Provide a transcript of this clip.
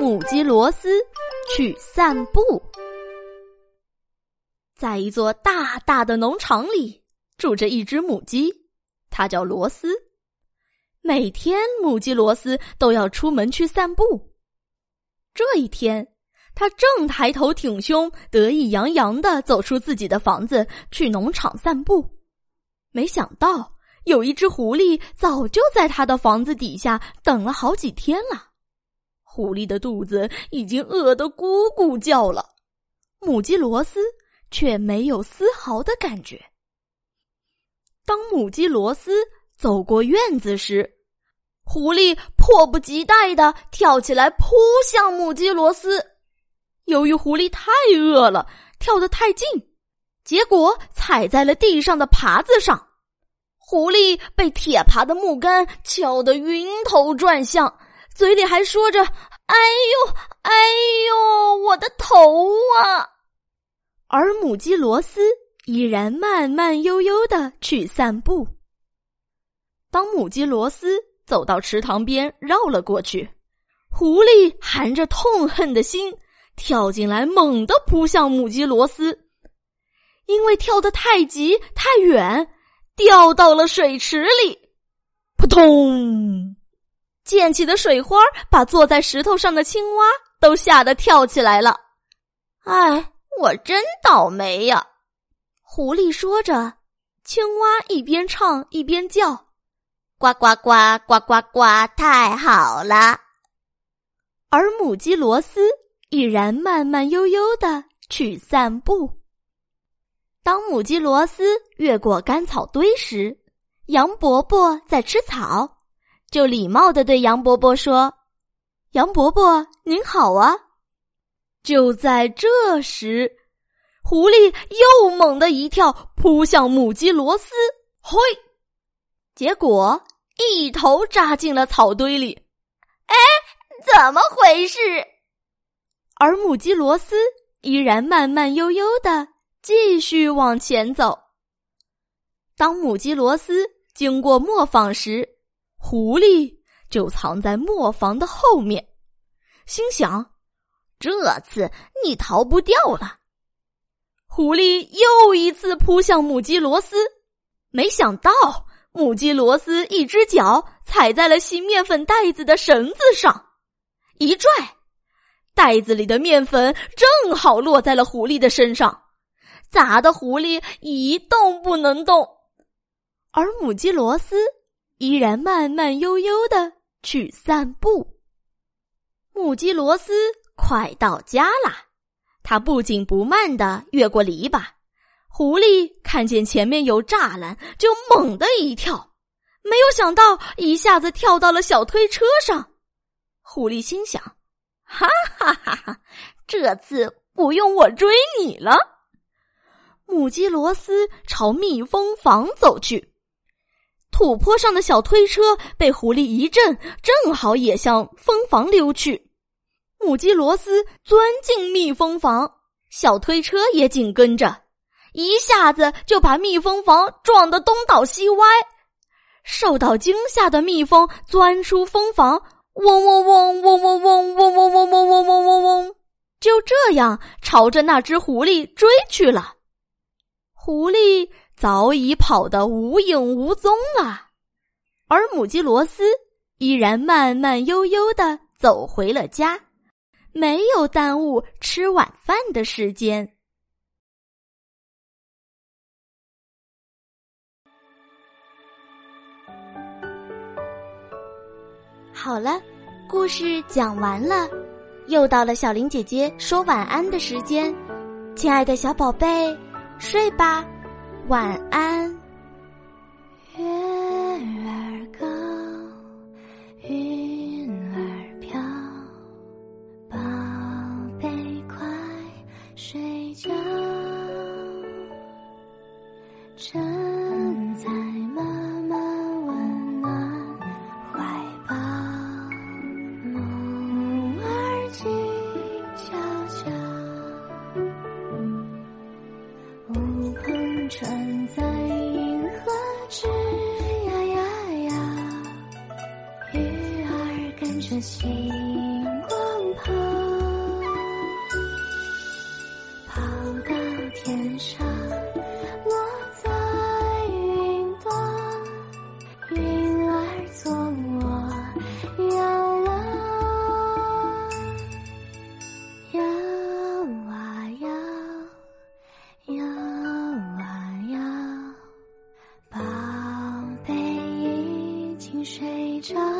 母鸡罗斯去散步。在一座大大的农场里，住着一只母鸡，它叫罗斯。每天，母鸡罗斯都要出门去散步。这一天，它正抬头挺胸、得意洋洋的走出自己的房子去农场散步，没想到有一只狐狸早就在他的房子底下等了好几天了。狐狸的肚子已经饿得咕咕叫了，母鸡罗斯却没有丝毫的感觉。当母鸡罗斯走过院子时，狐狸迫不及待的跳起来扑向母鸡罗斯。由于狐狸太饿了，跳得太近，结果踩在了地上的耙子上，狐狸被铁耙的木杆敲得晕头转向。嘴里还说着：“哎呦，哎呦，我的头啊！”而母鸡罗斯依然慢慢悠悠的去散步。当母鸡罗斯走到池塘边，绕了过去，狐狸含着痛恨的心跳进来，猛地扑向母鸡罗斯，因为跳得太急太远，掉到了水池里，扑通。溅起的水花把坐在石头上的青蛙都吓得跳起来了。哎，我真倒霉呀！狐狸说着，青蛙一边唱一边叫：“呱呱呱呱呱呱，太好了！”而母鸡罗斯依然慢慢悠悠的去散步。当母鸡罗斯越过干草堆时，杨伯伯在吃草。就礼貌的对杨伯伯说：“杨伯伯您好啊！”就在这时，狐狸又猛地一跳，扑向母鸡罗斯，嘿！结果一头扎进了草堆里。哎，怎么回事？而母鸡罗斯依然慢慢悠悠的继续往前走。当母鸡罗斯经过磨坊时，狐狸就藏在磨坊的后面，心想：“这次你逃不掉了。”狐狸又一次扑向母鸡罗斯，没想到母鸡罗斯一只脚踩在了洗面粉袋子的绳子上，一拽，袋子里的面粉正好落在了狐狸的身上，砸的狐狸一动不能动，而母鸡罗斯。依然慢慢悠悠的去散步。母鸡罗斯快到家了，它不紧不慢的越过篱笆。狐狸看见前面有栅栏，就猛地一跳，没有想到一下子跳到了小推车上。狐狸心想：“哈哈哈哈，这次不用我追你了。”母鸡罗斯朝蜜蜂房走去。土坡上的小推车被狐狸一震，正好也向蜂房溜去。母鸡罗斯钻进蜜蜂房，小推车也紧跟着，一下子就把蜜蜂房撞得东倒西歪。受到惊吓的蜜蜂钻出蜂房，嗡嗡嗡嗡嗡嗡嗡嗡嗡嗡嗡嗡嗡嗡，就这样朝着那只狐狸追去了。狐狸。早已跑得无影无踪了，而母鸡罗斯依然慢慢悠悠的走回了家，没有耽误吃晚饭的时间。好了，故事讲完了，又到了小林姐姐说晚安的时间，亲爱的小宝贝，睡吧。晚安。月儿高，云儿飘，宝贝快睡觉。是星光旁，跑到天上，落在云端，云儿做我摇啊摇啊摇，摇啊摇，宝贝已经睡着。